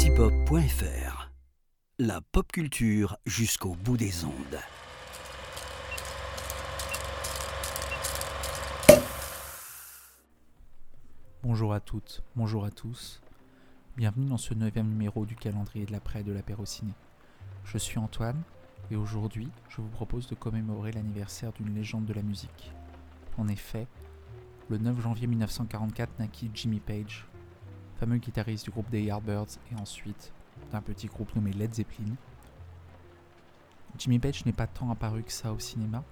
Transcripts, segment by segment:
antipop.fr. La pop culture jusqu'au bout des ondes. Bonjour à toutes, bonjour à tous. Bienvenue dans ce neuvième numéro du calendrier de l'après de l'apéro ciné. Je suis Antoine et aujourd'hui je vous propose de commémorer l'anniversaire d'une légende de la musique. En effet, le 9 janvier 1944 naquit Jimmy Page, fameux guitariste du groupe des Yardbirds et ensuite d'un petit groupe nommé Led Zeppelin. Jimmy Page n'est pas tant apparu que ça au cinéma,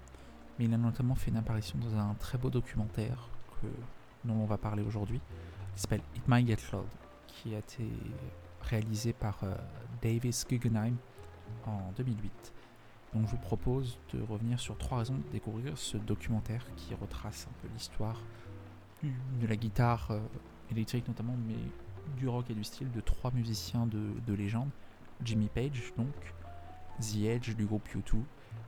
mais il a notamment fait une apparition dans un très beau documentaire que, dont on va parler aujourd'hui, qui s'appelle It Might Get Loud, qui a été réalisé par euh, Davis Guggenheim en 2008. Donc je vous propose de revenir sur trois raisons de découvrir ce documentaire qui retrace un peu l'histoire de la guitare euh, électrique notamment, mais du rock et du style de trois musiciens de, de légende. Jimmy Page, donc, The Edge du groupe U2,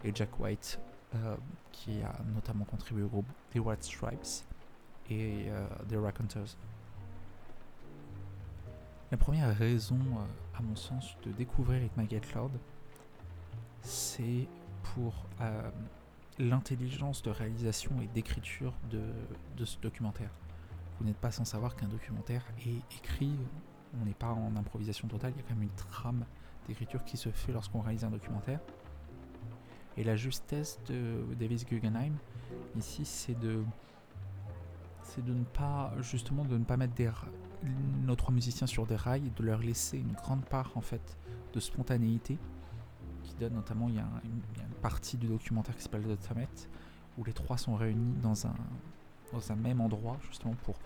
et Jack White, euh, qui a notamment contribué au groupe The White Stripes et euh, The Raconteurs. La première raison, euh, à mon sens, de découvrir It Might Get Loud, c'est pour l'intelligence de réalisation et d'écriture de ce documentaire. Vous n'êtes pas sans savoir qu'un documentaire est écrit, on n'est pas en improvisation totale, il y a quand même une trame d'écriture qui se fait lorsqu'on réalise un documentaire. Et la justesse de Davis Guggenheim, ici, c'est de, c'est de ne pas, justement, de ne pas mettre nos trois musiciens sur des rails, de leur laisser une grande part, en fait, de spontanéité, qui donne notamment, il y a une partie du documentaire qui s'appelle The Summit, où les trois sont réunis dans un, dans un même endroit, justement, pour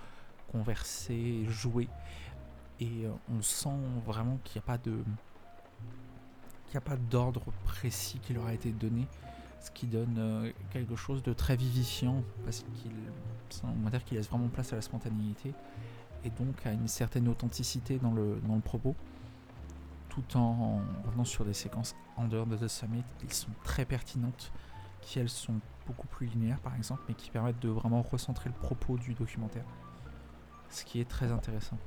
converser, jouer. Et euh, on sent vraiment qu'il n'y a pas de qu'il n'y a pas d'ordre précis qui leur a été donné, ce qui donne euh, quelque chose de très vivifiant, parce qu'il c'est un documentaire qui laisse vraiment place à la spontanéité, et donc à une certaine authenticité dans le, dans le propos, tout en revenant sur des séquences en dehors de The Summit, qui sont très pertinentes, qui elles sont beaucoup plus linéaires par exemple, mais qui permettent de vraiment recentrer le propos du documentaire, ce qui est très intéressant.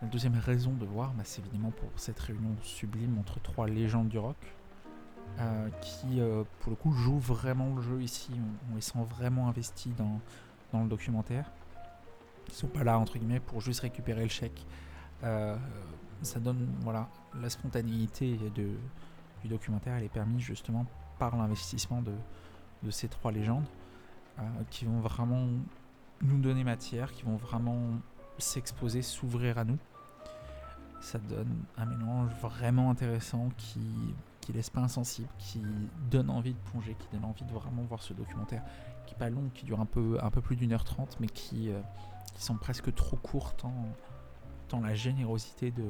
La deuxième raison de voir, bah, c'est évidemment pour cette réunion sublime entre trois légendes du rock, euh, qui euh, pour le coup jouent vraiment le jeu ici. On, les sent vraiment investis dans, dans le documentaire. Ils sont pas là entre guillemets pour juste récupérer le chèque. Euh, ça donne voilà la spontanéité du documentaire. Elle est permise justement par l'investissement de, ces trois légendes euh, qui vont vraiment nous donner matière, qui vont vraiment s'exposer, s'ouvrir à nous. Ça donne un mélange vraiment intéressant qui, qui laisse pas insensible, qui donne envie de plonger, qui donne envie de vraiment voir ce documentaire qui est pas long, qui dure un peu, un peu plus d'une heure trente, mais qui, euh, qui sont presque trop courts tant, tant la générosité de,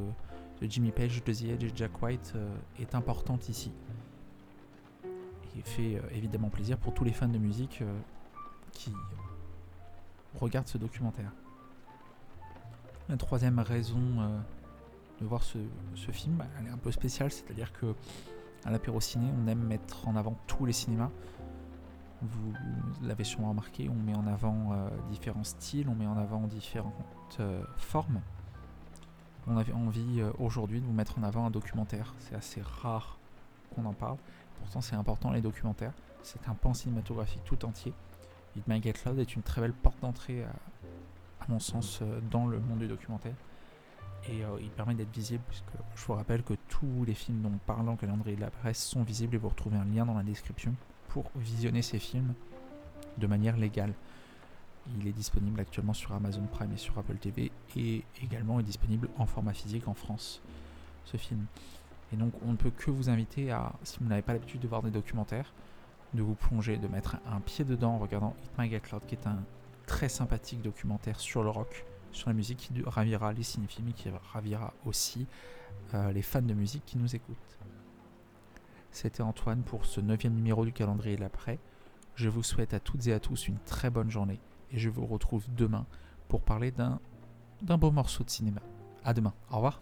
Jimmy Page, de The Edge et Jack White euh, est importante ici. Fait euh, évidemment plaisir pour tous les fans de musique euh, qui regardent ce documentaire. La troisième raison euh, de voir ce, film, bah, elle est un peu spéciale, c'est-à-dire que à l'apéro ciné, on aime mettre en avant tous les cinémas. Vous l'avez sûrement remarqué, on met en avant euh, différents styles, on met en avant différentes euh, formes. On avait envie euh, aujourd'hui de vous mettre en avant un documentaire. C'est assez rare qu'on en parle. Pourtant, c'est important les documentaires. C'est un pan cinématographique tout entier. It Might Get Loud est une très belle porte d'entrée, à, mon sens, euh, dans le monde du documentaire. Et euh, il permet d'être visible, puisque je vous rappelle que tous les films dont on parle le calendrier de la presse sont visibles et vous retrouvez un lien dans la description pour visionner ces films de manière légale. Il est disponible actuellement sur Amazon Prime et sur Apple TV et également est disponible en format physique en France, ce film. Et donc on ne peut que vous inviter à, si vous n'avez pas l'habitude de voir des documentaires, de vous plonger, de mettre un pied dedans en regardant It Might Get Loud, qui est un très sympathique documentaire sur le rock, sur la musique, qui ravira les cinéphiles, mais qui ravira aussi euh, les fans de musique qui nous écoutent. C'était Antoine pour ce neuvième numéro du calendrier de l'après. Je vous souhaite à toutes et à tous une très bonne journée et je vous retrouve demain pour parler d'un d'un beau morceau de cinéma. À demain. Au revoir.